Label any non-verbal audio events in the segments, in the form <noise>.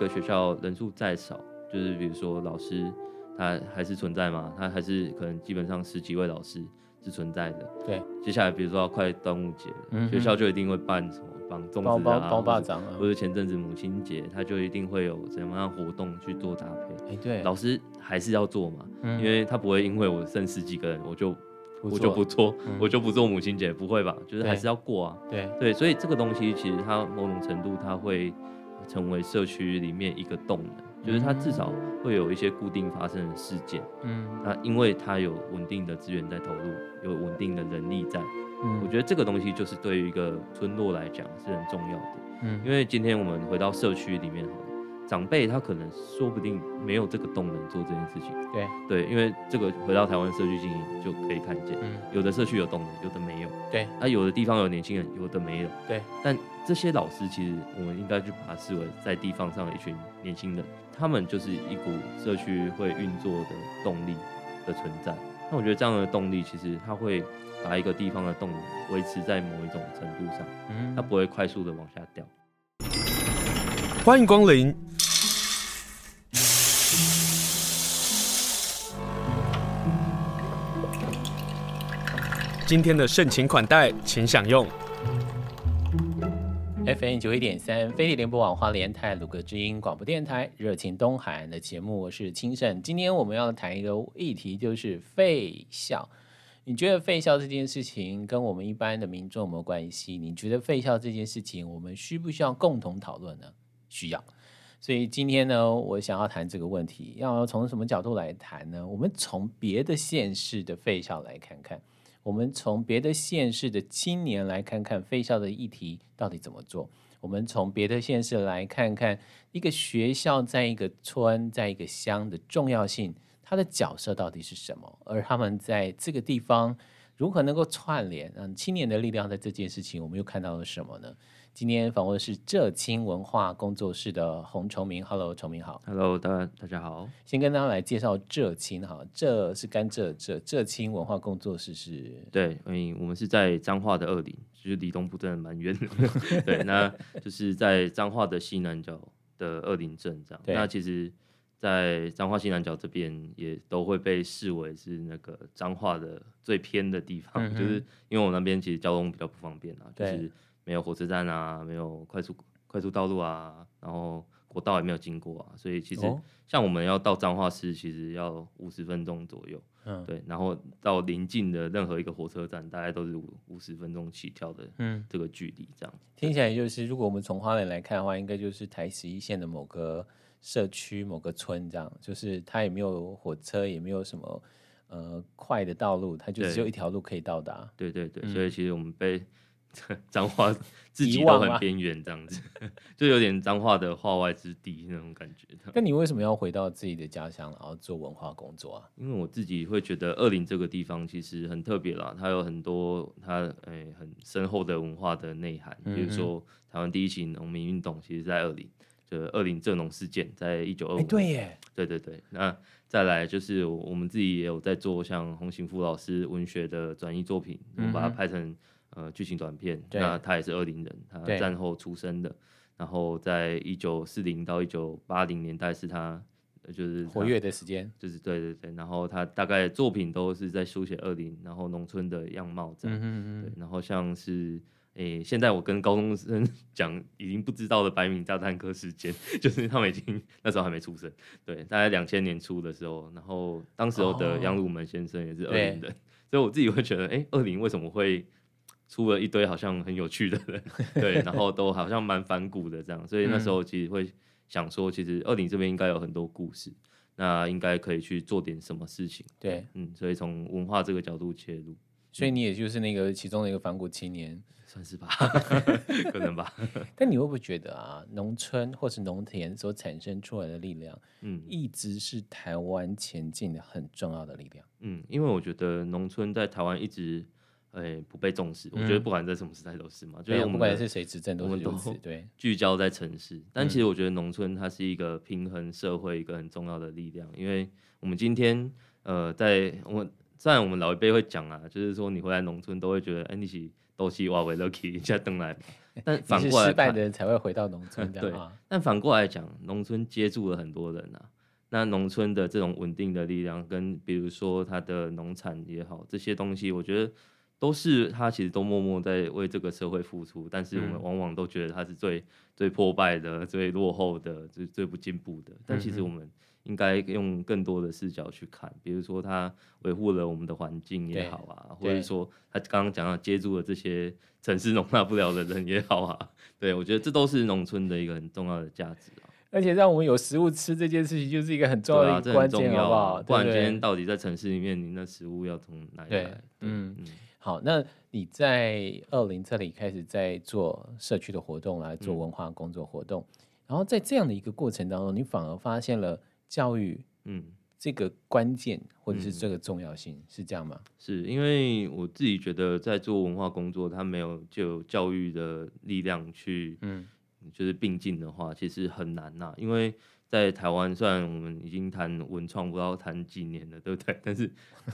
个学校人数再少，就是比如说老师他还是存在嘛，他还是可能基本上十几位老师是存在的。对，接下来比如说要快端午节了，嗯学校就一定会办什么绑粽子啊，或者前阵子母亲节，他就一定会有怎么样活动去做搭配。哎，对，老师还是要做嘛，嗯因为他不会因为我剩十几个人，我就我就不做，嗯我就不做母亲节，不会吧？就是还是要过啊。对，对，所以这个东西其实它某种程度它会成为社区里面一个动能，就是它至少会有一些固定发生的事件。嗯那因为它有稳定的资源在投入，有稳定的人力在，嗯，我觉得这个东西就是对于一个村落来讲是很重要的。嗯，因为今天我们回到社区里面好了，长辈他可能说不定没有这个动能做这件事情。对对，因为这个回到台湾社区经营就可以看见，嗯有的社区有动能，有的没有。对，那、有的地方有年轻人，有的没有。对，但这些老师其实我们应该去把它视为在地方上的一群年轻人，他们就是一股社区会运作的动力的存在。那我觉得这样的动力其实它会把一个地方的动能维持在某一种程度上，嗯它不会快速的往下掉。欢迎光临。今天的盛情款待，请享用。FM 九一点三，飞利联播网花莲泰鲁阁之音广播电台，热情东海岸的节目，我是清盛。今天我们要谈一个议题，就是废校。你觉得废校这件事情跟我们一般的民众有没有关系？你觉得废校这件事情，我们需不需要共同讨论呢？需要。所以今天呢，我想要谈这个问题，要从什么角度来谈呢？我们从别的县市的废校来看看。我们从别的县市的青年来看看废校的议题到底怎么做。我们从别的县市来看看一个学校在一个村、在一个乡的重要性，它的角色到底是什么？而他们在这个地方如何能够串联？嗯，青年的力量在这件事情，我们又看到了什么呢？今天访问的是浙青文化工作室的洪崇明，Hello，崇明好，Hello，大家大家好。先跟大家来介绍浙青哈，浙是甘蔗浙，浙青文化工作室是，对，嗯，我们是在彰化的二林，就是离东部真的蛮远的。<laughs> 对，那就是在彰化的西南角的二林镇这样。那其实，在彰化西南角这边也都会被视为是那个彰化的最偏的地方，嗯就是因为我们那边其实交通比较不方便啊，就是没有火车站啊，没有快速快速道路啊，然后国道也没有经过啊，所以其实哦像我们要到彰化市，其实要五十分钟左右。嗯，对，然后到邻近的任何一个火车站，大概都是五五十分钟起跳的嗯，这个距离，这样。听起来就是，如果我们从花莲来看的话，应该就是台十一线的某个社区、某个村这样，就是它也没有火车，也没有什么呃快的道路，它就只有一条路可以到达。对对对，嗯所以其实我们被 <laughs> 彰化自己都很边缘这样子，<laughs> 就有点脏话的话外之地那种感觉。那你为什么要回到自己的家乡，然后做文化工作啊？因为我自己会觉得二林这个地方其实很特别啦，它有很多它诶、欸、很深厚的文化的内涵，比如说台湾第一起农民运动，其实在二林，就二林蔗农事件，在一九二五。对耶，对对对，那再来就是我们自己也有在做像洪行富老师文学的转译作品，我们把它拍成呃剧情短片。那他也是二零人，他战后出生的，然后在一九四零到一九八零年代是他呃就是他活跃的时间。就是对对对，然后他大概作品都是在书写二零，然后农村的样貌这样。嗯嗯对，然后像是诶，现在我跟高中生 <laughs> 讲已经不知道的白米炸弹客事件，<laughs> 就是他们已经那时候还没出生，对，大概两千年初的时候，然后当时候的杨鲁门先生也是二零人，<laughs> 所以我自己会觉得，哎，二零为什么会出了一堆好像很有趣的人，<laughs> 对，<laughs> 然后都好像蛮反骨的这样，所以那时候其实会想说，其实二林这边应该有很多故事，那应该可以去做点什么事情，对，嗯，所以从文化这个角度切入。所以你也就是那个其中的一个反骨青年，算是吧，<laughs> 可能吧。但你会不会觉得啊，农村或是农田所产生出来的力量，嗯一直是台湾前进的很重要的力量？嗯，因为我觉得农村在台湾一直，哎、不被重视。我觉得不管在什么时代都是嘛，就是我们不管是谁执政都我们都是。对，<laughs> 聚焦在城市，但其实我觉得农村它是一个平衡社会一个很重要的力量，因为我们今天呃，在我们虽然我们老一辈会讲啊，就是说你回来农村都会觉得，哎、欸，你是都是哇为 lucky 一下登来，<laughs> 但反过来失败的人才会回到农村 <laughs> 的。对，但反过来讲，农村接住了很多人啊。那农村的这种稳定的力量，跟比如说它的农产也好，这些东西，我觉得都是他其实都默默在为这个社会付出，但是我们往往都觉得他是最、嗯、最破败的、最落后的、最最不进步的。但其实我们应该用更多的视角去看，比如说他维护了我们的环境也好啊，或者说他刚刚讲到接住了这些城市容纳不了的人也好啊，对，我觉得这都是农村的一个很重要的价值啊。而且让我们有食物吃这件事情，就是一个很重要的关键，好不好？不然今天到底在城市里面，你那食物要从哪里来？对，嗯嗯。好，那你在二零这里开始在做社区的活动，来做文化工作活动，嗯、然后在这样的一个过程当中，你反而发现了教育，嗯，这个关键或者是这个重要性，嗯、是这样吗？是因为我自己觉得在做文化工作，它没有就教育的力量去，嗯。就是并进的话，其实很难呐、啊，因为在台湾，虽然我们已经谈文创，不知道谈几年了，对不对？<laughs> 但是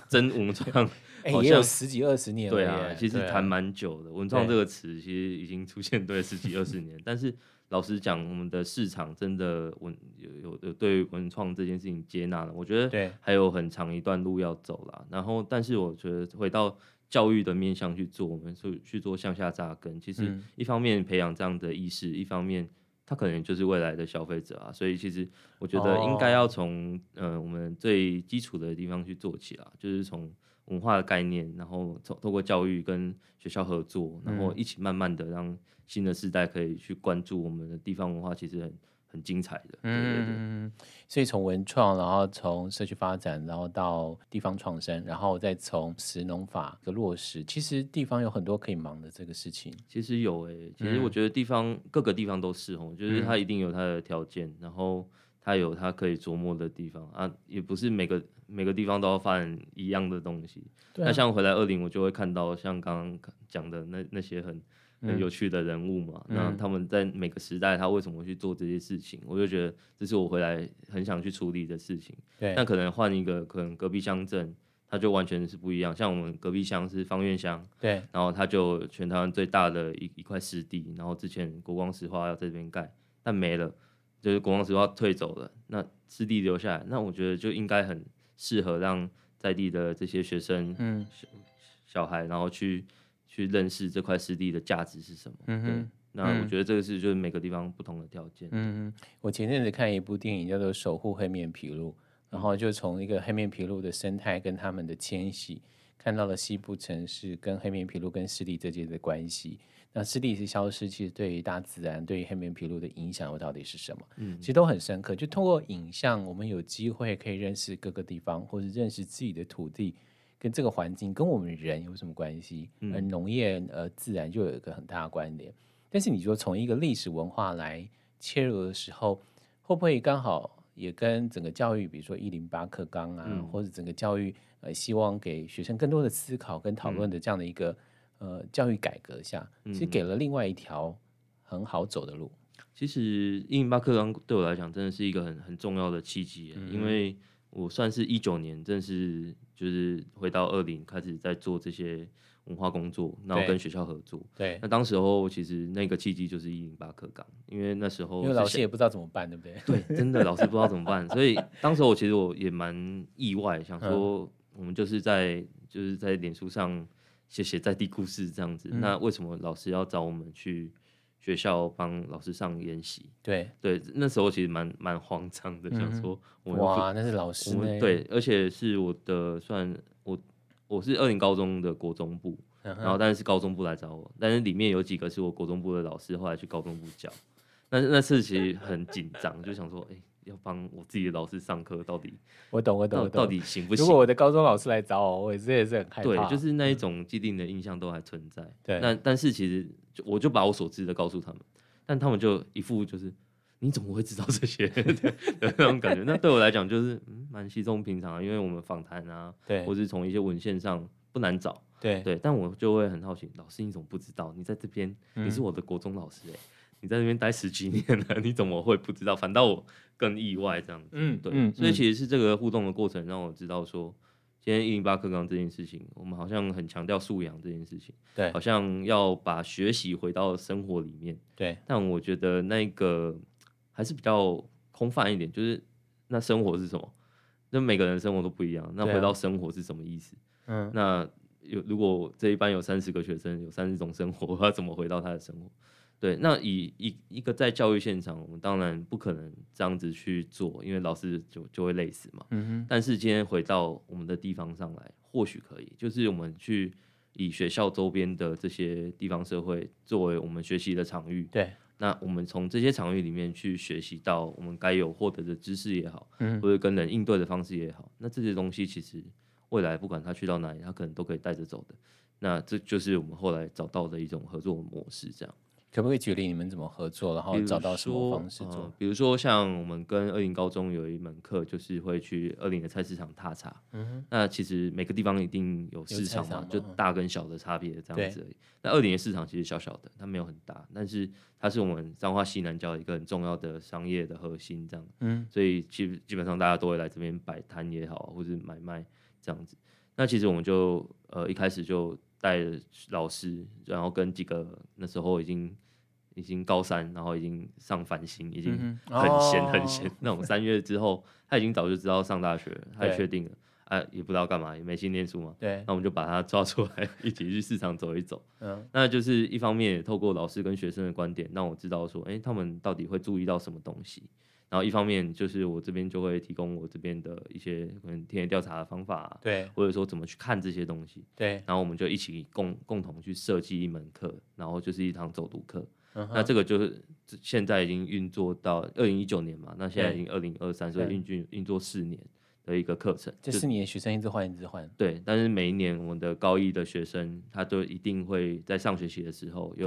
真文创 <laughs> 好像也有十几二十年了。对啊，其实谈蛮久的。文创这个词其实已经出现对十几二十年，但是老实讲，我们的市场真的文有有有对文创这件事情接纳了，我觉得还有很长一段路要走啦。然后，但是我觉得回到。教育的面向去做，我们去去做向下扎根。其实一方面培养这样的意识，嗯、一方面他可能就是未来的消费者啊。所以其实我觉得应该要从、哦、呃我们最基础的地方去做起啦，就是从文化的概念，然后从透过教育跟学校合作，然后一起慢慢的让新的世代可以去关注我们的地方文化，其实很。很精彩的，嗯，所以从文创，然后从社区发展，然后到地方创生，然后再从食农法的落实，其实地方有很多可以忙的这个事情。其实有诶、欸，其实我觉得地方、嗯、各个地方都是哦，就是它一定有它的条件，然后它有它可以琢磨的地方啊，也不是每个每个地方都要发展一样的东西。啊、那像回来二林，我就会看到像刚刚讲的那那些很。很有趣的人物嘛，那、嗯、他们在每个时代，他为什么去做这些事情？我就觉得这是我回来很想去处理的事情。对，那可能换一个，可能隔壁乡镇，他就完全是不一样。像我们隔壁乡是方院乡，对，然后他就全台湾最大的一一块湿地，然后之前国光石化要在这边盖，但没了，就是国光石化退走了，那湿地留下来，那我觉得就应该很适合让在地的这些学生，嗯，小小孩，然后去。去认识这块湿地的价值是什么？嗯哼，那我觉得这个是就是每个地方不同的条件。嗯，我前阵子看一部电影叫做《守护黑面琵鹭》，然后就从一个黑面琵鹭的生态跟他们的迁徙，看到了西部城市跟黑面琵鹭跟湿地之间的关系。那湿地是消失，其实对于大自然、对于黑面琵鹭的影响又到底是什么？嗯，其实都很深刻。就通过影像，我们有机会可以认识各个地方，或者认识自己的土地。跟这个环境跟我们人有什么关系？而农业呃自然就有一个很大的关联。但是你说从一个历史文化来切入的时候，会不会刚好也跟整个教育，比如说一零八课纲啊，嗯、或者整个教育呃希望给学生更多的思考跟讨论的这样的一个、嗯、呃教育改革下，其实给了另外一条很好走的路。其实一零八课纲对我来讲真的是一个很很重要的契机，嗯、因为我算是一九年正是。就是回到二零开始在做这些文化工作，然后跟学校合作。对，那当时候其实那个契机就是一零八课纲，因为那时候因为老师也不知道怎么办，对不对？对，真的老师不知道怎么办，<laughs> 所以当时候我其实我也蛮意外，想说我们就是在就是在脸书上写写在地故事这样子，嗯、那为什么老师要找我们去？学校帮老师上研习，对对，那时候其实蛮蛮慌张的，嗯、想说我们哇，那是老师呢？对，而且是我的算我我是二零高中的国中部，嗯、然后但是是高中部来找我，但是里面有几个是我国中部的老师，后来去高中部教，那那次其实很紧张，就想说，哎、欸。要帮我自己的老师上课，到底我懂我懂我懂，到底行不行？如果我的高中老师来找我，我也是也是很害怕。对，就是那一种既定的印象都还存在。对，但但是其实我就把我所知的告诉他们，但他们就一副就是你怎么会知道这些 <laughs> 的那种感觉？那对我来讲就是嗯蛮稀松平常，因为我们访谈啊，对，或是从一些文献上不难找。对对，但我就会很好奇，老师你怎么不知道？你在这边，你是我的国中老师哎、欸。你在那边待十几年了，你怎么会不知道？反倒我更意外这样子。嗯，对，嗯、所以其实是这个互动的过程让我知道说，今天一零八课纲这件事情，我们好像很强调素养这件事情，对，好像要把学习回到生活里面，对。但我觉得那个还是比较空泛一点，就是那生活是什么？那每个人生活都不一样，那回到生活是什么意思？嗯，那有如果这一班有三十个学生，有三十种生活，要怎么回到他的生活？对，那以一一个在教育现场，我们当然不可能这样子去做，因为老师就就会累死嘛。嗯哼。但是今天回到我们的地方上来，或许可以，就是我们去以学校周边的这些地方社会作为我们学习的场域。对。那我们从这些场域里面去学习到我们该有获得的知识也好，嗯，或者跟人应对的方式也好，那这些东西其实未来不管他去到哪里，他可能都可以带着走的。那这就是我们后来找到的一种合作模式，这样。可不可以举例你们怎么合作，然后找到什么方式做？呃、比如说像我们跟二林高中有一门课，就是会去二林的菜市场踏查。嗯哼。那其实每个地方一定有市场嘛，就大跟小的差别这样子而已。那二林的市场其实小小的，它没有很大，但是它是我们彰化西南郊一个很重要的商业的核心这样。嗯。所以基基本上大家都会来这边摆摊也好，或者买卖这样子。那其实我们就呃一开始就带老师，然后跟几个那时候已经。已经高三，然后已经上繁星，已经很闲很闲。那种三月之后，他已经早就知道上大学，他也确定了，哎、啊，也不知道干嘛，也没心念书嘛。对，那我们就把他抓出来，<laughs> 一起去市场走一走。嗯，那就是一方面也透过老师跟学生的观点，让我知道说，哎，他们到底会注意到什么东西。然后一方面就是我这边就会提供我这边的一些可能田野调查的方法，对，或者说怎么去看这些东西，对。然后我们就一起共共同去设计一门课，然后就是一堂走读课。那这个就是现在已经运作到二零一九年嘛，那现在已经二零二三，所以运运运作四年的一个课程。这四年学生一直换一直换。对，但是每一年我们的高一的学生，他都一定会在上学期的时候有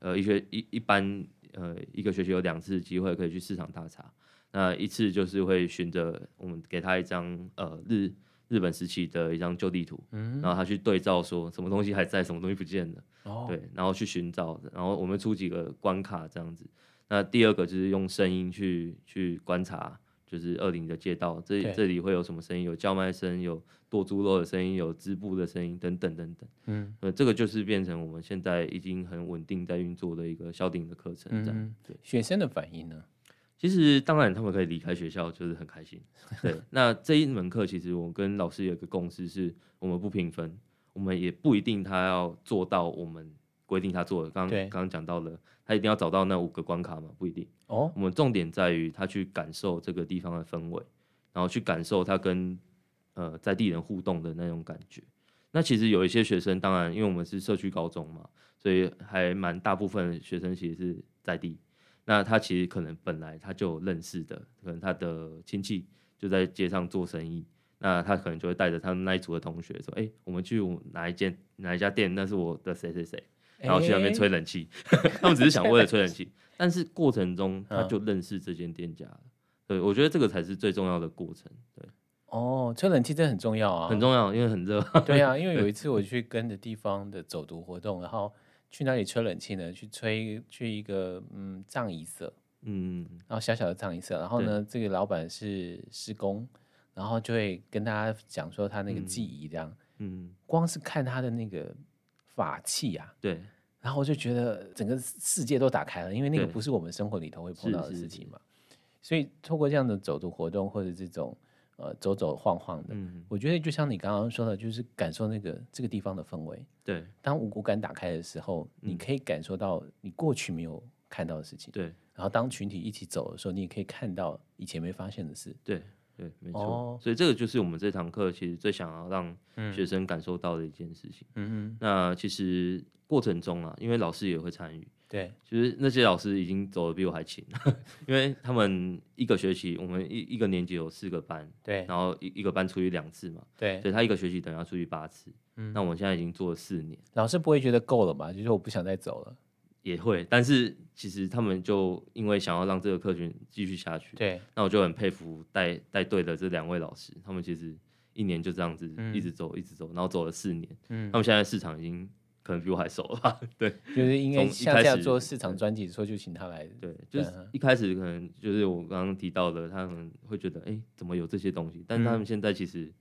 呃一些一一般呃一个学期有两次机会可以去市场大查，那一次就是会循着我们给他一张呃日。日本时期的一张旧地图，嗯，然后他去对照说什么东西还在，什么东西不见了，哦，对，然后去寻找，然后我们出几个关卡这样子。那第二个就是用声音去去观察，就是二零的街道，这这里会有什么声音？有叫卖声，有剁猪肉的声音，有织布的声音等等等等。嗯，呃，这个就是变成我们现在已经很稳定在运作的一个校定的课程，这样，嗯。对，学生的反应呢？其实当然，他们可以离开学校，就是很开心。对，<laughs> 那这一门课其实我跟老师有一个共识，是我们不评分，我们也不一定他要做到我们规定他做的。刚刚刚讲到了，他一定要找到那五个关卡嘛？不一定。哦，我们重点在于他去感受这个地方的氛围，然后去感受他跟呃在地人互动的那种感觉。那其实有一些学生，当然因为我们是社区高中嘛，所以还蛮大部分学生其实是在地。那他其实可能本来他就有认识的，可能他的亲戚就在街上做生意，那他可能就会带着他们那一组的同学说：“哎、欸，我们去哪一间哪一家店？那是我的谁谁谁。”然后去那边吹冷气，欸、<laughs> 他们只是想为了吹冷气，但是过程中他就认识这间店家了。对，我觉得这个才是最重要的过程。对，哦，吹冷气真的很重要啊，很重要，因为很热。<laughs> 对啊，<laughs> 因为有一次我去跟着地方的走读活动，然后。去哪里吹冷气呢？去吹去一个嗯藏仪社，嗯，然后小小的藏仪社，然后呢，这个老板是施工，然后就会跟大家讲说他那个技艺这样，嗯，嗯，光是看他的那个法器啊，对，然后我就觉得整个世界都打开了，因为那个不是我们生活里头会碰到的事情嘛，所以透过这样的走读活动或者这种。呃，走走晃晃的，嗯，我觉得就像你刚刚说的，就是感受那个这个地方的氛围。对，当五感打开的时候，嗯，你可以感受到你过去没有看到的事情。对，然后当群体一起走的时候，你也可以看到以前没发现的事。对，对，没错。哦，所以这个就是我们这堂课其实最想要让学生感受到的一件事情。嗯嗯。那其实过程中啊，因为老师也会参与。对，其实那些老师已经走的比我还勤，<laughs> 因为他们一个学期，我们一一个年级有四个班，对，然后一一个班出去两次嘛，对，所以他一个学期等于要出去八次，嗯，那我们现在已经做了四年，老师不会觉得够了吧？就是我不想再走了，也会，但是其实他们就因为想要让这个客群继续下去，对，那我就很佩服带带队的这两位老师，他们其实一年就这样子一直走，嗯，一直走，然后走了四年，嗯，他们现在市场已经。可能比我还熟吧，对，<laughs> 就是因为下次要做市场专辑，的时候就请他来。对，就是一开始可能就是我刚刚提到的，他们会觉得，哎、欸，怎么有这些东西？但他们现在其实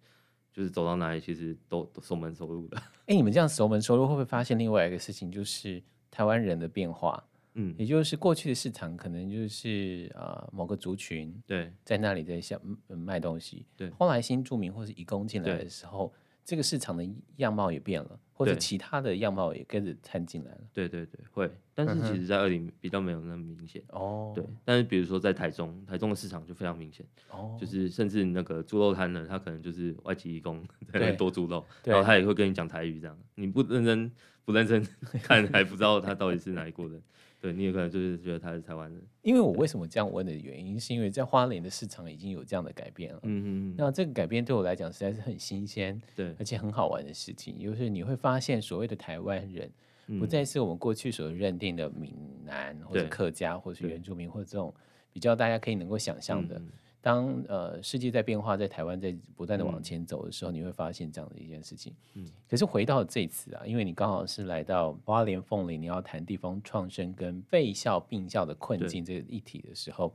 就是走到哪里其实都，都熟门熟路的。哎，你们这样熟门熟路，会不会发现另外一个事情，就是台湾人的变化？嗯，也就是过去的市场可能就是啊、呃、某个族群对，在那里在想卖东西，对，后来新住民或是移工进来的时候。这个市场的样貌也变了，或者其他的样貌也跟着掺进来了。对对对，会。但是其实，在二零比较没有那么明显。哦、嗯。对。但是比如说在台中，台中的市场就非常明显。哦。就是甚至那个猪肉摊呢，他可能就是外籍义工在那多猪肉，然后他也会跟你讲台语这样。你不认真不认真 <laughs> 看，还不知道他到底是哪一国人。对，你有可能就是觉得他是台湾人，因为我为什么这样问的原因，是因为在花莲的市场已经有这样的改变了。嗯嗯，那这个改变对我来讲实在是很新鲜，对，而且很好玩的事情，就是你会发现所谓的台湾人，不再是我们过去所认定的闽南或者客家或者是原住民或者这种比较大家可以能够想象的。当呃世界在变化，在台湾在不断的往前走的时候，嗯，你会发现这样的一件事情。嗯，可是回到这次啊，因为你刚好是来到花莲凤林，你要谈地方创生跟废校并校的困境这个议题的时候，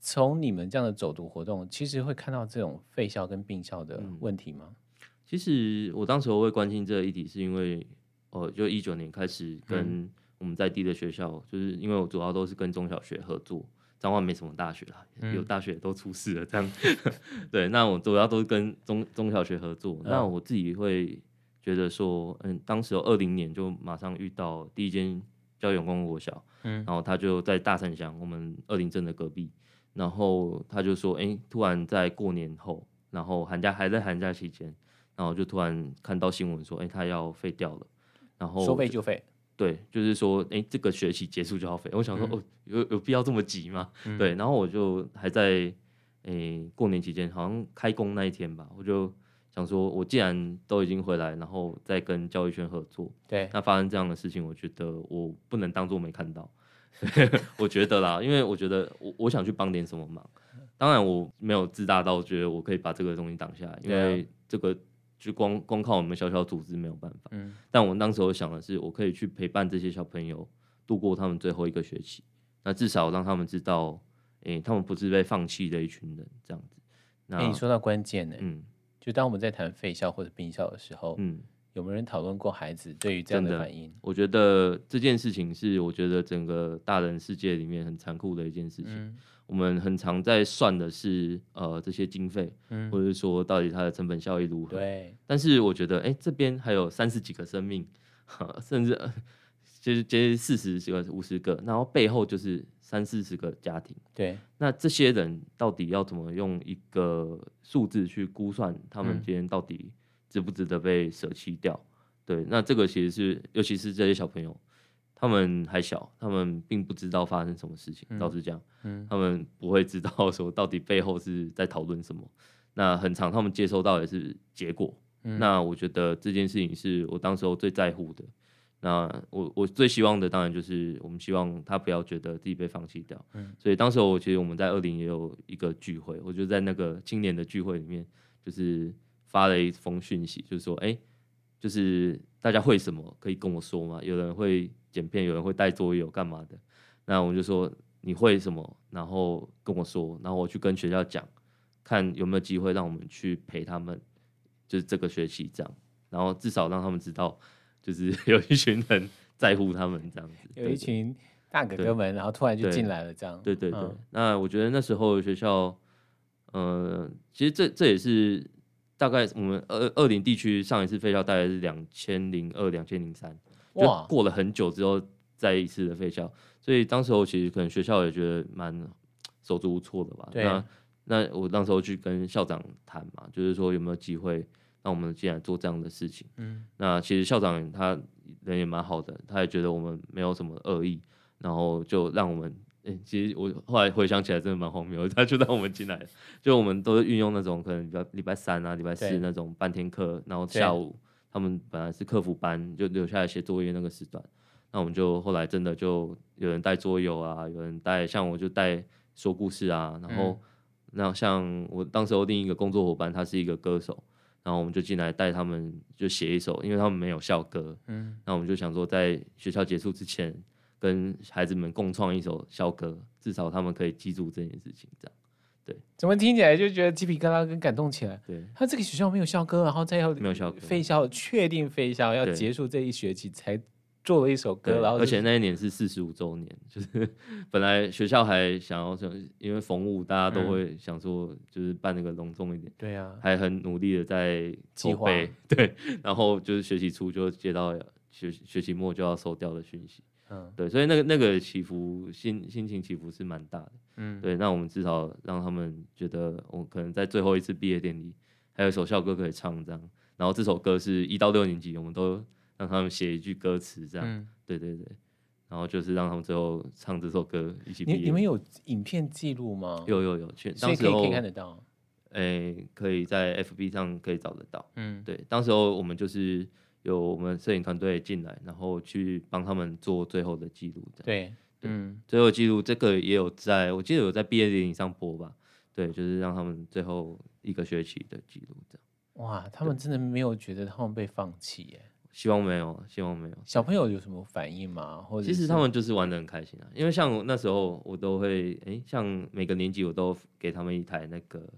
从你们这样的走读活动，其实会看到这种废校跟并校的问题吗？嗯，其实我当时我会关心这个议题，是因为哦，就一九年开始跟我们在地的学校，嗯，就是因为我主要都是跟中小学合作。彰化没什么大学啦，有大学都出事了。这样，嗯、<laughs> 对，那我主要都是跟中中小学合作。那我自己会觉得说，嗯，当时有二零年就马上遇到第一间教育永光国小，嗯，然后他就在大山乡，我们二林镇的隔壁，然后他就说，哎、欸，突然在过年后，然后寒假还在寒假期间，然后就突然看到新闻说，哎、欸，他要废掉了，然后说废就废。对，就是说，哎、欸，这个学期结束就要飞。我想说，嗯、哦，有有必要这么急吗？嗯、对，然后我就还在，诶、欸，过年期间，好像开工那一天吧，我就想说，我既然都已经回来，然后再跟教育圈合作，对，那发生这样的事情，我觉得我不能当做没看到。<laughs> 我觉得啦，因为我觉得我我想去帮点什么忙。当然，我没有自大到觉得我可以把这个东西挡下来，因为这个。就光光靠我们小小组织没有办法，嗯，但我们当时我想的是，我可以去陪伴这些小朋友度过他们最后一个学期，那至少让他们知道，诶、欸，他们不是被放弃的一群人，这样子。那、欸、你说到关键呢，嗯，就当我们在谈废校或者并校的时候，嗯，有没有人讨论过孩子对于这样的反应？我觉得这件事情是，我觉得整个大人世界里面很残酷的一件事情。嗯我们很常在算的是呃这些经费，嗯，或者是说到底它的成本效益如何？对。但是我觉得，哎，这边还有三十几个生命，甚至就是接近四十几个、五十个，然后背后就是三四十个家庭。对。那这些人到底要怎么用一个数字去估算他们今天到底值不值得被舍弃掉？嗯。对。那这个其实是，尤其是这些小朋友。他们还小，他们并不知道发生什么事情。倒是这样，嗯，他们不会知道说到底背后是在讨论什么。那很长，他们接收到的是结果。嗯。那我觉得这件事情是我当时候最在乎的。那我我最希望的当然就是我们希望他不要觉得自己被放弃掉。嗯。所以当时候我其实我们在二零也有一个聚会，我就在那个青年的聚会里面，就是发了一封讯息，就是说，哎，就是大家会什么可以跟我说吗？有人会。剪片，有人会带作业，有干嘛的？那我就说你会什么，然后跟我说，然后我去跟学校讲，看有没有机会让我们去陪他们，就是这个学期这样，然后至少让他们知道，就是有一群人在乎他们这样子，有一群大哥哥们，然后突然就进来了这样。对对对，那我觉得那时候学校，呃，其实这这也是大概我们二二零地区上一次废校大概是两千零二、两千零三。就过了很久之后再一次的废校，所以当时候其实可能学校也觉得蛮手足无措的吧。那那我那时候去跟校长谈嘛，就是说有没有机会让我们进来做这样的事情。嗯，那其实校长他人也蛮好的，他也觉得我们没有什么恶意，然后就让我们，哎、欸，其实我后来回想起来真的蛮荒谬，他就让我们进来，就我们都是运用那种可能礼拜礼拜三啊、礼拜四那种半天课，然后下午。他们本来是客服班，就留下来写作业那个时段，那我们就后来真的就有人带桌游啊，有人带像我就带说故事啊，然后那像我当时候另一个工作伙伴，他是一个歌手，然后我们就进来带他们就写一首，因为他们没有校歌，嗯，那我们就想说在学校结束之前跟孩子们共创一首校歌，至少他们可以记住这件事情，这样，对，怎么听起来就觉得鸡皮疙瘩跟感动起来？对，他这个学校没有校歌，然后再要没有校歌，废校确定废校要结束这一学期才做了一首歌，然后、就是、而且那一年是四十五周年，就是 <laughs> 本来学校还想要想，因为逢五大家都会想说，就是办那个隆重一点，对呀、啊，还很努力的在筹备，<laughs> 对，然后就是学期初就接到学学期末就要收掉的讯息。嗯，对，所以那个那个起伏心心情起伏是蛮大的，嗯，对，那我们至少让他们觉得，我可能在最后一次毕业典礼还有一首校歌可以唱这样，然后这首歌是一到六年级，我们都让他们写一句歌词这样，嗯，对对对，然后就是让他们最后唱这首歌一起毕业。你你们有影片记录吗？有有有，全当时可以看得到，哎，可以在 FB 上可以找得到，嗯，对，当时候我们就是。有我们摄影团队进来，然后去帮他们做最后的记录。对，嗯，最后记录这个也有在，我记得有在毕业典礼上播吧？对，就是让他们最后一个学期的记录这样。哇，他们真的没有觉得他们被放弃耶？希望没有，希望没有。小朋友有什么反应吗？或者其实他们就是玩的很开心啊，因为像那时候我都会，哎，像每个年级我都给他们一台那个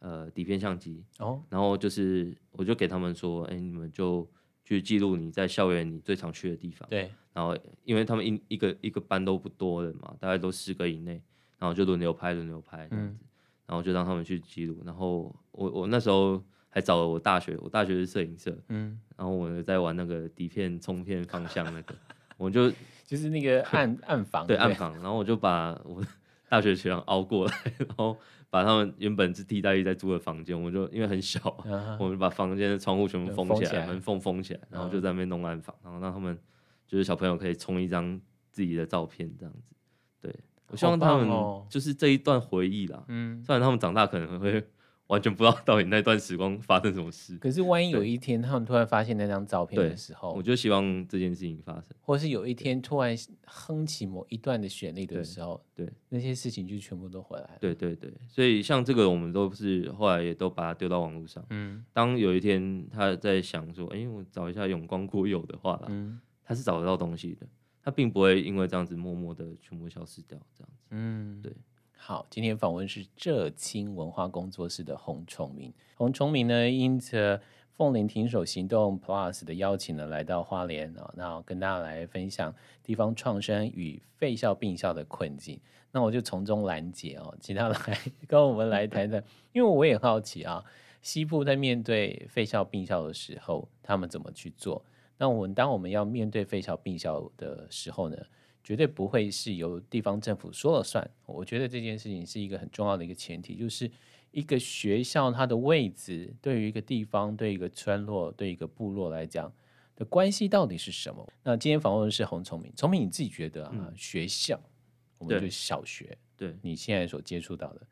呃底片相机哦，然后就是我就给他们说，哎，你们就。去记录你在校园你最常去的地方。对。然后，因为他们一一个一个班都不多的嘛，大概都十个以内，然后就轮流拍，轮流拍这样子，嗯。然后就让他们去记录。然后我我那时候还找了我大学，我大学是摄影社。嗯。然后我在玩那个底片冲片方向那个，<laughs> 我就就是那个暗暗房。对，暗房。然后我就把我 <laughs> 大学学长凹过来，然后。把他们原本是替代役在租的房间，我就因为很小，uh-huh. 我们把房间的窗户全部封起来，门缝封起来，然后就在那边弄暗房，然后让他们就是小朋友可以冲一张自己的照片这样子。对，我希望他们就是这一段回忆啦。嗯，虽然他们长大可能会。完全不知道到底那段时光发生什么事。可是万一有一天他们突然发现那张照片的时候，我就希望这件事情发生。或是有一天突然哼起某一段的旋律的时候，对，对那些事情就全部都回来了。对对对，所以像这个，我们都是后来也都把它丢到网络上。嗯，当有一天他在想说，哎、欸，我找一下永光国有的话啦，嗯，他是找得到东西的，他并不会因为这样子默默的全部消失掉，这样子。嗯，对。好，今天访问是浙青文化工作室的洪崇明。洪崇明呢，因着凤林停手行动 Plus 的邀请呢，来到花莲啊，那跟大家来分享地方创生与废校并校的困境。那我就从中拦截哦，请他来跟我们来谈谈，因为我也好奇啊，西部在面对废校并校的时候，他们怎么去做？那我们当我们要面对废校并校的时候呢？绝对不会是由地方政府说了算。我觉得这件事情是一个很重要的一个前提，就是一个学校它的位置对于一个地方、对一个村落、对一个部落来讲的关系到底是什么？那今天访问的是洪崇明，崇明你自己觉得啊，嗯、学校，我们就小学，对，你现在所接触到的，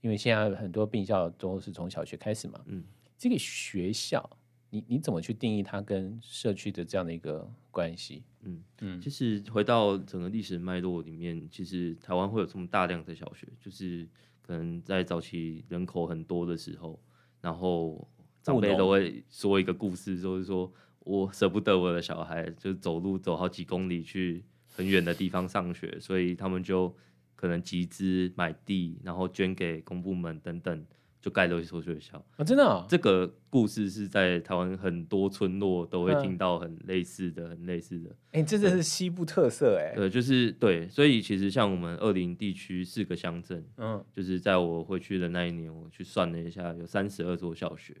因为现在很多病校都是从小学开始嘛，嗯，这个学校。你你怎么去定义它跟社区的这样的一个关系？嗯嗯，其实回到整个历史脉络里面，其实台湾会有这么大量的小学，就是可能在早期人口很多的时候，然后长辈都会说一个故事，就是说我舍不得我的小孩，就走路走好几公里去很远的地方上学，所以他们就可能集资买地，然后捐给公部门等等。就盖了一所学校啊，真的、哦，这个故事是在台湾很多村落都会听到很类似的、嗯、很类似的。哎、欸，这真是西部特色哎。对，就是对，所以其实像我们二林地区四个乡镇，嗯，就是在我回去的那一年，我去算了一下，有三十二所小学，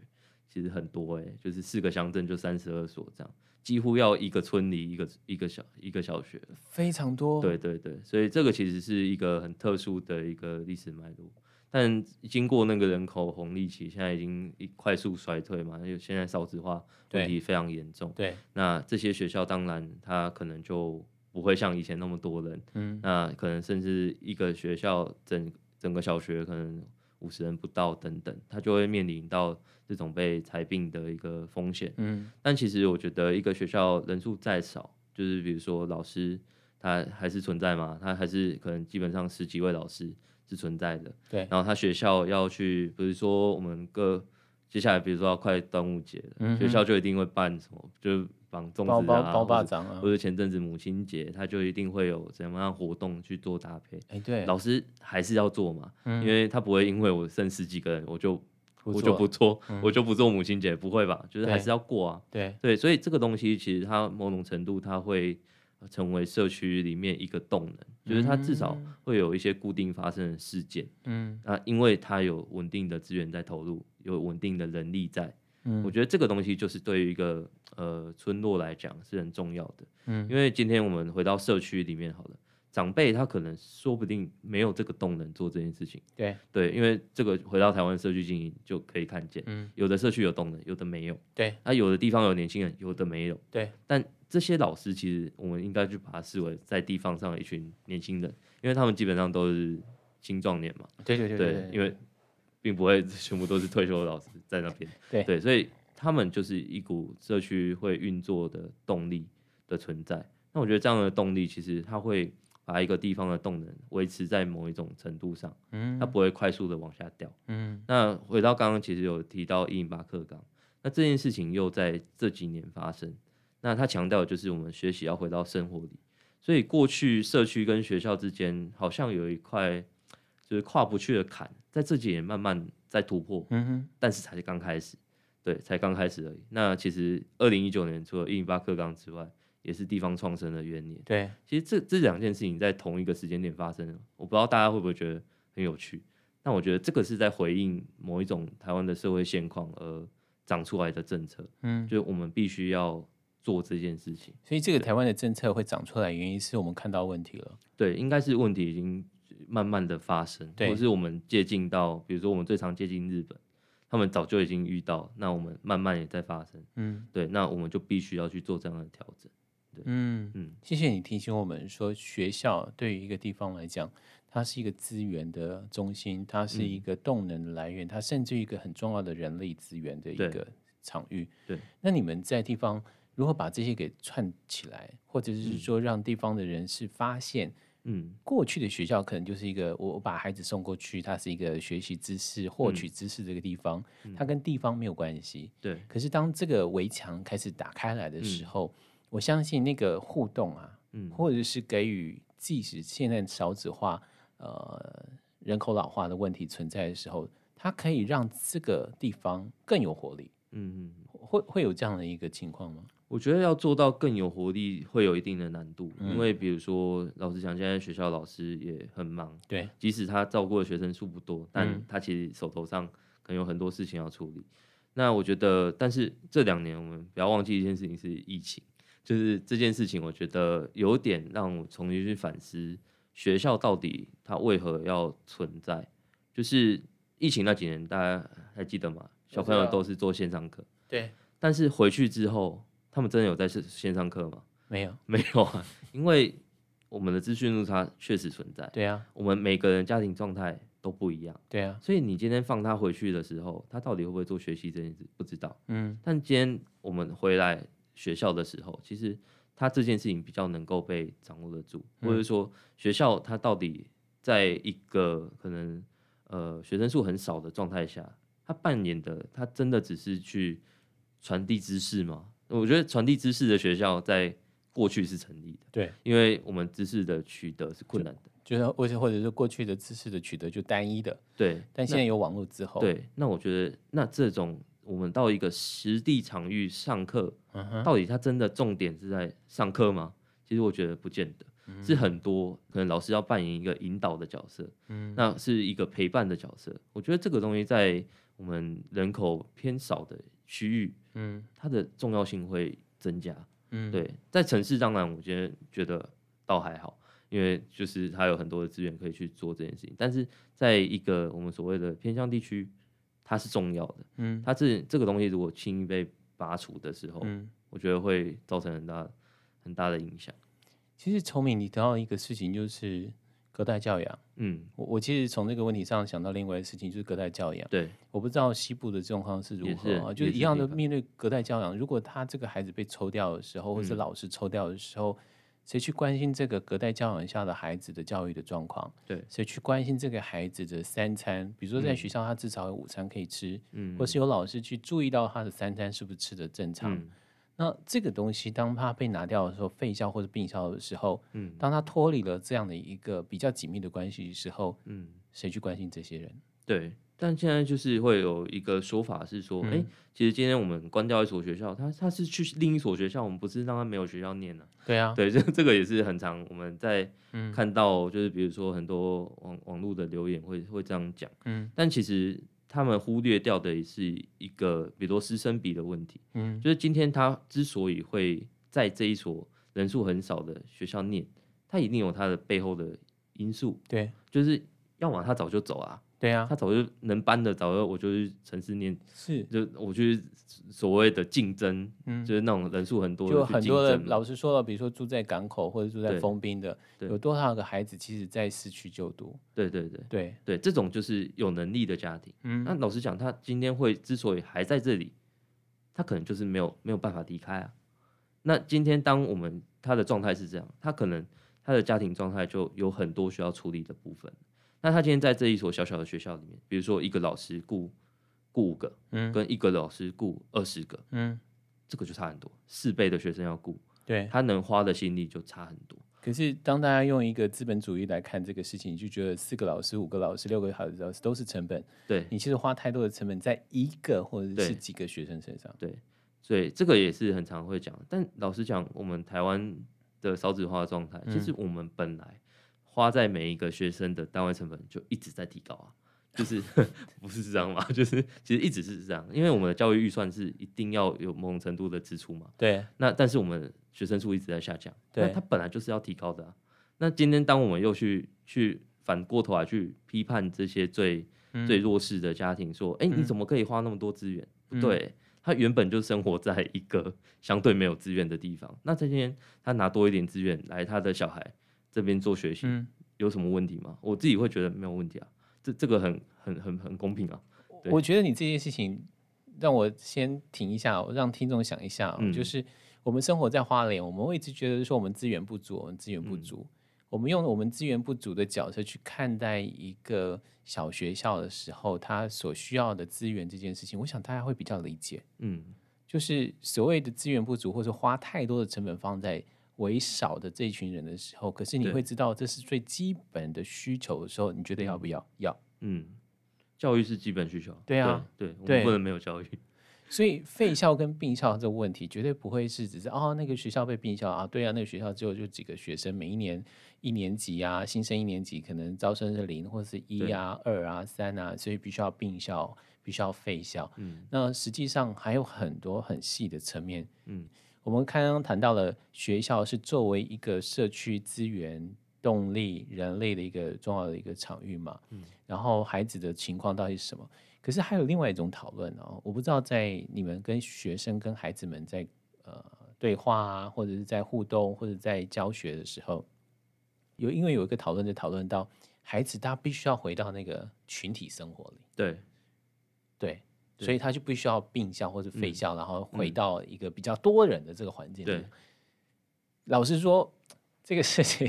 其实很多哎，就是四个乡镇就三十二所这样，几乎要一个村里一个一个小一个小学，非常多。对对对，所以这个其实是一个很特殊的一个历史脉络。但经过那个人口红利期，现在已经快速衰退嘛，因为现在少子化问题非常严重。对，那这些学校当然它可能就不会像以前那么多人。嗯，那可能甚至一个学校整整个小学可能五十人不到等等，它就会面临到这种被裁并的一个风险。嗯，但其实我觉得一个学校人数再少，就是比如说老师他还是存在嘛，他还是可能基本上十几位老师。是存在的，对。然后他学校要去，比如说我们各接下来比如说要快端午节了，嗯学校就一定会办什么，就绑粽子啊，包包包巴掌啊或者，前阵子母亲节，他就一定会有怎么样活动去做搭配。哎，对，老师还是要做嘛，嗯因为他不会因为我剩十几个人，我就我就不做，嗯我就不做母亲节，不会吧？就是还是要过啊。对，对，所以这个东西其实它某种程度它会成为社区里面一个动能，就是它至少会有一些固定发生的事件。嗯啊，因为它有稳定的资源在投入，有稳定的人力在，嗯我觉得这个东西就是对于一个呃村落来讲是很重要的。嗯因为今天我们回到社区里面好了，长辈他可能说不定没有这个动能做这件事情。对对，因为这个回到台湾社区经营就可以看见，嗯有的社区有动能，有的没有。对那、有的地方有年轻人，有的没有。对，但这些老师其实我们应该去把它视为在地方上的一群年轻人，因为他们基本上都是青壮年嘛。对对对对，因为并不会 <laughs> 全部都是退休的老师在那边。对对，所以他们就是一股社区会运作的动力的存在。那我觉得这样的动力，其实它会把一个地方的动能维持在某一种程度上，嗯它不会快速的往下掉。嗯那回到刚刚，其实有提到一零八克港，那这件事情又在这几年发生。那他强调的就是我们学习要回到生活里，所以过去社区跟学校之间好像有一块就是跨不去的坎，在这几年慢慢在突破，嗯哼但是才刚开始，对，才刚开始而已。那其实二零一九年除了一零八课纲之外，也是地方创生的元年。对，其实这这两件事情在同一个时间点发生，我不知道大家会不会觉得很有趣。但我觉得这个是在回应某一种台湾的社会现况而长出来的政策，嗯，就是我们必须要做这件事情。所以这个台湾的政策会长出来，原因是我们看到问题了。对，应该是问题已经慢慢的发生，对或是我们接近到，比如说我们最常接近日本，他们早就已经遇到，那我们慢慢也在发生。嗯对，那我们就必须要去做这样的调整。嗯嗯，谢谢你提醒我们说，学校对于一个地方来讲，它是一个资源的中心，它是一个动能的来源，它甚至一个很重要的人力资源的一个场域。对，那你们在地方如何把这些给串起来，或者是说让地方的人士发现，嗯，过去的学校可能就是一个我我把孩子送过去，它是一个学习知识、获取知识这个地方，它跟地方没有关系。对，可是当这个围墙开始打开来的时候，我相信那个互动啊，嗯。或者是给予，即使现在少子化、呃人口老化的问题存在的时候，它可以让这个地方更有活力。嗯嗯。会会有这样的一个情况吗？我觉得要做到更有活力，会有一定的难度，嗯因为比如说，老实讲，现在学校老师也很忙，对，即使他照顾的学生数不多，但嗯他其实手头上可能有很多事情要处理。那我觉得，但是这两年我们不要忘记一件事情是疫情，就是这件事情，我觉得有点让我重新去反思学校到底它为何要存在。就是疫情那几年，大家还记得吗？小朋友都是做线上课，对，但是回去之后，他们真的有在线线上课吗？没有，没有啊，因为我们的资讯落差确实存在。对啊，我们每个人家庭状态都不一样，对啊，所以你今天放他回去的时候，他到底会不会做学习这件事不知道。嗯。但今天我们回来学校的时候，其实他这件事情比较能够被掌握得住，嗯。或者说学校他到底在一个可能呃学生数很少的状态下，他扮演的他真的只是去传递知识吗？我觉得传递知识的学校在过去是成立的，对，因为我们知识的取得是困难的，就是或者或者是过去的知识的取得就单一的，对，但现在有网络之后，，对，那我觉得那这种我们到一个实地场域上课，嗯哼，到底他真的重点是在上课吗？其实我觉得不见得，嗯是很多可能老师要扮演一个引导的角色，嗯那是一个陪伴的角色。我觉得这个东西在我们人口偏少的区域，嗯它的重要性会增加。嗯，对，在城市当然，我觉得觉得倒还好，因为就是它有很多的资源可以去做这件事情。但是在一个我们所谓的偏乡地区，它是重要的。嗯它这这个东西如果轻易被拔除的时候，嗯。我觉得会造成很大很大的影响。其实聪明，你提到一个事情就是隔代教养。嗯，我我其实从这个问题上想到另外一个事情，就是隔代教养。对，我不知道西部的状况是如何啊，就是一样的面对隔代教养，如果他这个孩子被抽掉的时候，或是嗯老师抽掉的时候，谁去关心这个隔代教养下的孩子的教育的状况？对，谁去关心这个孩子的三餐？比如说在学校，他至少有午餐可以吃，嗯，或是有老师去注意到他的三餐是不是吃的正常？嗯、那这个东西，当他被拿掉的时候，废校或者并校的时候，嗯，当他脱离了这样的一个比较紧密的关系的时候，嗯，谁去关心这些人？对。但现在就是会有一个说法是说，哎、嗯欸，其实今天我们关掉一所学校，他他是去另一所学校，我们不是让他没有学校念了。对啊，对，这这个也是很常我们在看到，就是比如说很多网网络的留言会会这样讲。嗯，但其实他们忽略掉的也是一个，比如说师生比的问题。嗯，就是今天他之所以会在这一所人数很少的学校念，他一定有他的背后的因素。对，就是要么他早就走啊。对啊，他早就能搬的，早就我就去城市念，是就我去所谓的竞争，嗯，就是那种人数很多，就很多的老师说了，比如说住在港口或者住在封滨的，有多少个孩子其实在市区就读？对对对对对，这种就是有能力的家庭。嗯，那老实讲，他今天会之所以还在这里，他可能就是没有没有办法离开啊。那今天当我们他的状态是这样，他可能他的家庭状态就有很多需要处理的部分。那他今天在这一所小小的学校里面，比如说一个老师雇雇五个，嗯，跟一个老师雇二十个，嗯，这个就差很多，四倍的学生要雇，对，他能花的心力就差很多。可是当大家用一个资本主义来看这个事情，你就觉得四个老师、五个老师、六个老师都是成本，对，你其实花太多的成本在一个或者是几个学生身上，对，对，所以这个也是很常会讲。但老实讲，我们台湾的少子化状态，其实我们本来。花在每一个学生的单位成本就一直在提高啊，就是 <laughs> 不是这样吗？就是其实一直是这样，因为我们的教育预算是一定要有某种程度的支出嘛。对。那但是我们学生数一直在下降，那它本来就是要提高的啊。那今天当我们又去去反过头来去批判这些最、嗯、最弱势的家庭，说，哎、欸，你怎么可以花那么多资源？不、嗯、对，他原本就生活在一个相对没有资源的地方，那今天他拿多一点资源来他的小孩。这边做学习、嗯、有什么问题吗？我自己会觉得没有问题啊，这这个很很很很公平啊。我觉得你这件事情让我先停一下，让听众想一下、嗯，就是我们生活在花莲，我们会一直觉得说我们资源不足，我们资源不足、嗯，我们用我们资源不足的角色去看待一个小学校的时候，他所需要的资源这件事情，我想大家会比较理解。嗯，就是所谓的资源不足，或者花太多的成本放在。为少的这一群人的时候，可是你会知道这是最基本的需求的时候，你觉得要不要？要。嗯，教育是基本需求。对啊，对，对，我们不能没有教育。<laughs> 所以废校跟并校这个问题，绝对不会是只是哦，那个学校被并校啊，对啊，那个学校只有就几个学生，每一年一年级啊，新生一年级可能招生是零或是一啊、二啊、三啊，所以必须要并校，必须要废校。嗯，那实际上还有很多很细的层面。嗯。我们刚刚谈到了学校是作为一个社区资源、动力、人类的一个重要的一个场域嘛，嗯，然后孩子的情况到底是什么？可是还有另外一种讨论哦，我不知道在你们跟学生、跟孩子们在呃对话啊，或者是在互动，或者在教学的时候，有因为有一个讨论在讨论到孩子他必须要回到那个群体生活里，对，对。所以他就不需要并校或者废校，嗯，然后回到一个比较多人的这个环境。对，老实说，这个事情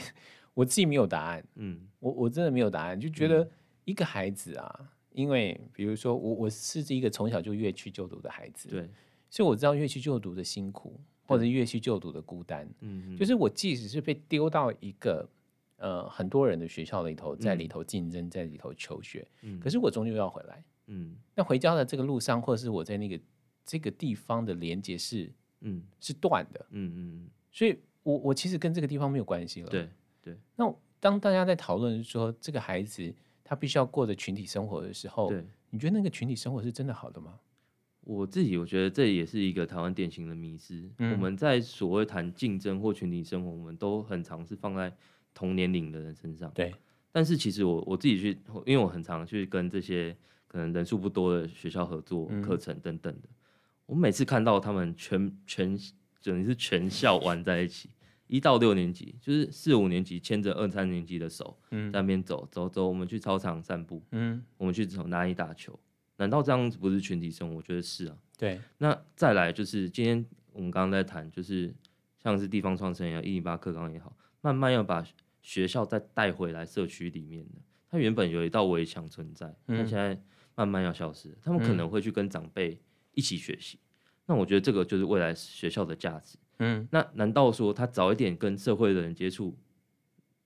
我自己没有答案。嗯，我我真的没有答案，就觉得一个孩子啊，嗯，因为比如说我我是一个从小就越区就读的孩子，对，所以我知道越区就读的辛苦，或者越区就读的孤单。嗯，就是我即使是被丢到一个呃很多人的学校里头，在里头竞争，在里头求学，嗯，可是我终究要回来。嗯，那回家的这个路上，或者是我在那个这个地方的连接是，嗯，是断的，嗯嗯，所以我我其实跟这个地方没有关系了。对对。那当大家在讨论说这个孩子他必须要过着群体生活的时候，对，你觉得那个群体生活是真的好的吗？我自己我觉得这也是一个台湾典型的迷失。嗯。我们在所谓谈竞争或群体生活，我们都很常是放在同年龄的人身上。对。但是其实我我自己去，因为我很常去跟这些。可能人数不多的学校合作课程等等的，嗯，我每次看到他们全全等于是全校玩在一起，一到六年级就是四五年级牵着二三年级的手，在那边走走走，我们去操场散步，嗯，我们去走哪里打球？难道这样子不是群体生活？我觉得是啊。对。那再来就是今天我们刚刚在谈，就是像是地方创生也好，一零八课纲也好，慢慢要把学校再带回来社区里面的。它原本有一道围墙存在，但现在慢慢要消失。他们可能会去跟长辈一起学习。那我觉得这个就是未来学校的价值。嗯，那难道说他早一点跟社会的人接触，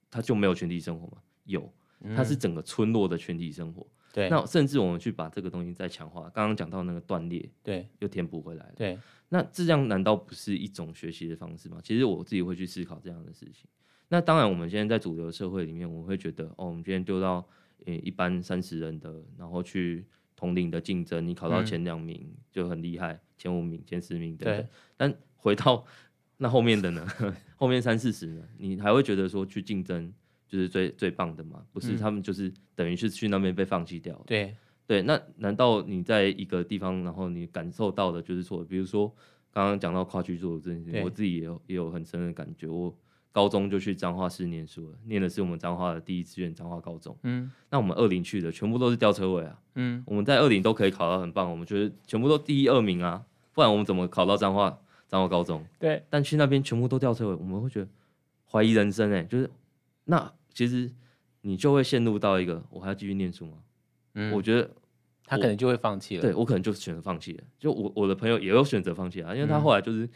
他就没有群体生活吗？有，他是整个村落的群体生活。对，那甚至我们去把这个东西再强化，刚刚讲到那个断裂，对，又填补回来了。对，那这样难道不是一种学习的方式吗？其实我自己会去思考这样的事情。那当然，我们现在在主流社会里面，我们会觉得，哦，我们今天丢到呃一般三十人的，然后去同龄的竞争，你考到前两名就很厉害，前五名、前十名等等。<laughs> 但回到那后面的呢？<laughs> 后面三四十呢？你还会觉得说去竞争？就是最最棒的嘛，不是、嗯、他们就是等于是去那边被放弃掉了。对对，那难道你在一个地方，然后你感受到的就是错？比如说刚刚讲到跨区做的这件事情，我自己也有也有很深的感觉。我高中就去彰化市念书了，念的是我们彰化的第一志愿彰化高中。嗯，那我们二零去的全部都是吊车尾啊。嗯，我们在二零都可以考到很棒，我们觉得全部都第一二名啊，不然我们怎么考到彰化彰化高中？对，但去那边全部都吊车尾，我们会觉得怀疑人生哎、欸，就是那。其实你就会陷入到一个，我还要继续念书吗？嗯，我觉得他可能就会放弃了。对，我可能就选择放弃了。就我我的朋友也有选择放弃啊，因为他后来就是、嗯、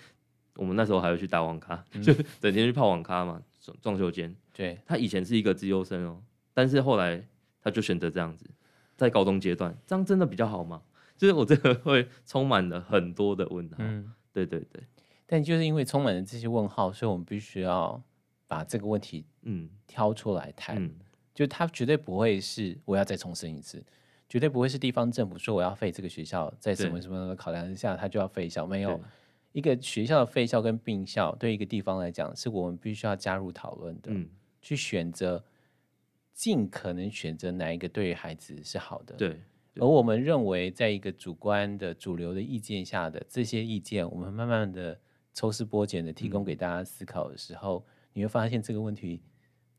我们那时候还会去打网咖，嗯、<laughs> 就整天去泡网咖嘛，装装修间。对，他以前是一个资优生哦，但是后来他就选择这样子，在高中阶段，这样真的比较好吗？<laughs> 就是我这个会充满了很多的问号。嗯，对对对。但就是因为充满了这些问号，所以我们必须要。把这个问题嗯挑出来谈，嗯、就他绝对不会是我要再重申一次，绝对不会是地方政府说我要废这个学校，在什么什么的考量之下，他就要废校。没有一个学校的废校跟并校，对一个地方来讲，是我们必须要加入讨论的，嗯、去选择尽可能选择哪一个对于孩子是好的。对，而我们认为，在一个主观的主流的意见下的这些意见，我们慢慢的抽丝剥茧的提供给大家思考的时候。嗯你会发现这个问题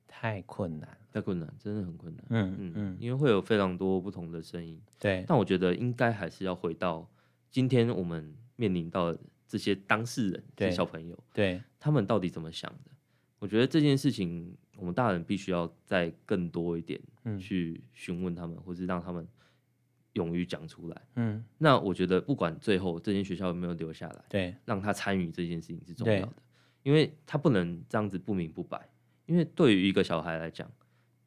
太困难，太困难，真的很困难。嗯嗯嗯，因为会有非常多不同的声音。对，但我觉得应该还是要回到今天我们面临到的这些当事人，这些小朋友，对，他们到底怎么想的？我觉得这件事情，我们大人必须要再更多一点去询问他们，或是让他们勇于讲出来。嗯，那我觉得不管最后这间学校有没有留下来，对，让他参与这件事情是重要的。因为他不能这样子不明不白，因为对于一个小孩来讲，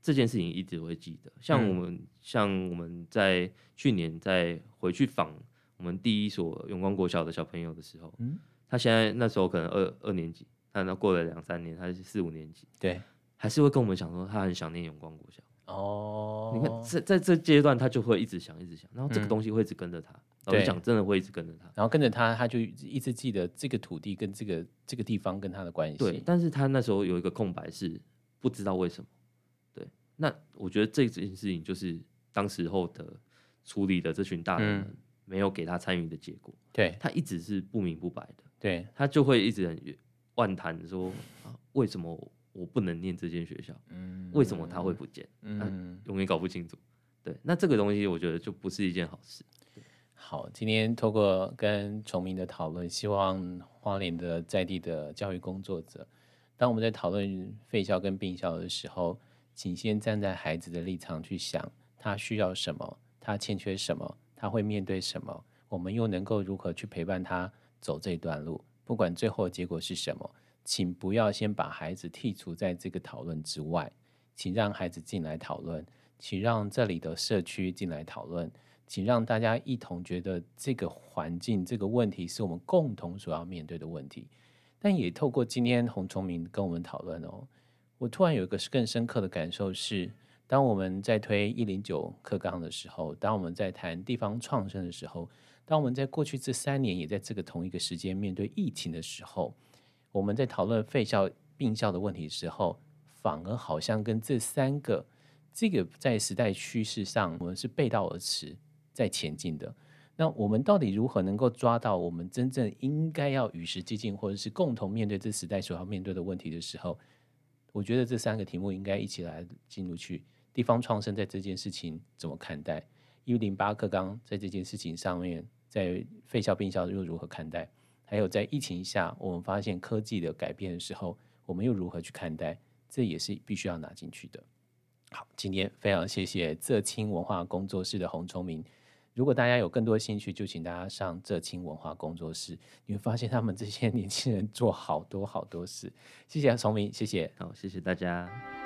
这件事情一直会记得。像我们，嗯、像我们在去年在回去访我们第一所永光国小的小朋友的时候，嗯、他现在那时候可能二二年级，他那过了两三年，他是四五年级，对，还是会跟我们讲说他很想念永光国小。哦，你看在在这阶段，他就会一直想，一直想，然后这个东西会一直跟着他。老实讲，真的会一直跟着他。然后跟着他，他就一直记得这个土地跟这个这个地方跟他的关系。对，但是他那时候有一个空白，是不知道为什么。对，那我觉得这件事情就是当时候的处理的这群大人们没有给他参与的结果。对，他一直是不明不白的。对，他就会一直很万谈说啊，为什么？我不能念这间学校，嗯，为什么他会不见？嗯，永远搞不清楚。对，那这个东西我觉得就不是一件好事。好，今天透过跟崇明的讨论，希望花莲的在地的教育工作者，当我们在讨论废校跟并校的时候，请先站在孩子的立场去想，他需要什么，他欠缺什么，他会面对什么，我们又能够如何去陪伴他走这段路？不管最后结果是什么。请不要先把孩子剔除在这个讨论之外，请让孩子进来讨论，请让这里的社区进来讨论，请让大家一同觉得这个环境、这个问题是我们共同所要面对的问题。但也透过今天洪崇明跟我们讨论哦，我突然有一个更深刻的感受是，当我们在推一零九课纲的时候，当我们在谈地方创生的时候，当我们在过去这三年也在这个同一个时间面对疫情的时候。我们在讨论废校并校的问题的时候，反而好像跟这三个这个在时代趋势上，我们是背道而驰在前进的。那我们到底如何能够抓到我们真正应该要与时俱进，或者是共同面对这时代所要面对的问题的时候，我觉得这三个题目应该一起来进入去。地方创生在这件事情怎么看待？一零八克刚在这件事情上面，在废校并校又如何看待？还有在疫情下，我们发现科技的改变的时候，我们又如何去看待？这也是必须要拿进去的。好，今天非常谢谢浙青文化工作室的洪崇明。如果大家有更多兴趣，就请大家上浙青文化工作室，你会发现他们这些年轻人做好多好多事。谢谢崇明，谢谢，好，谢谢大家。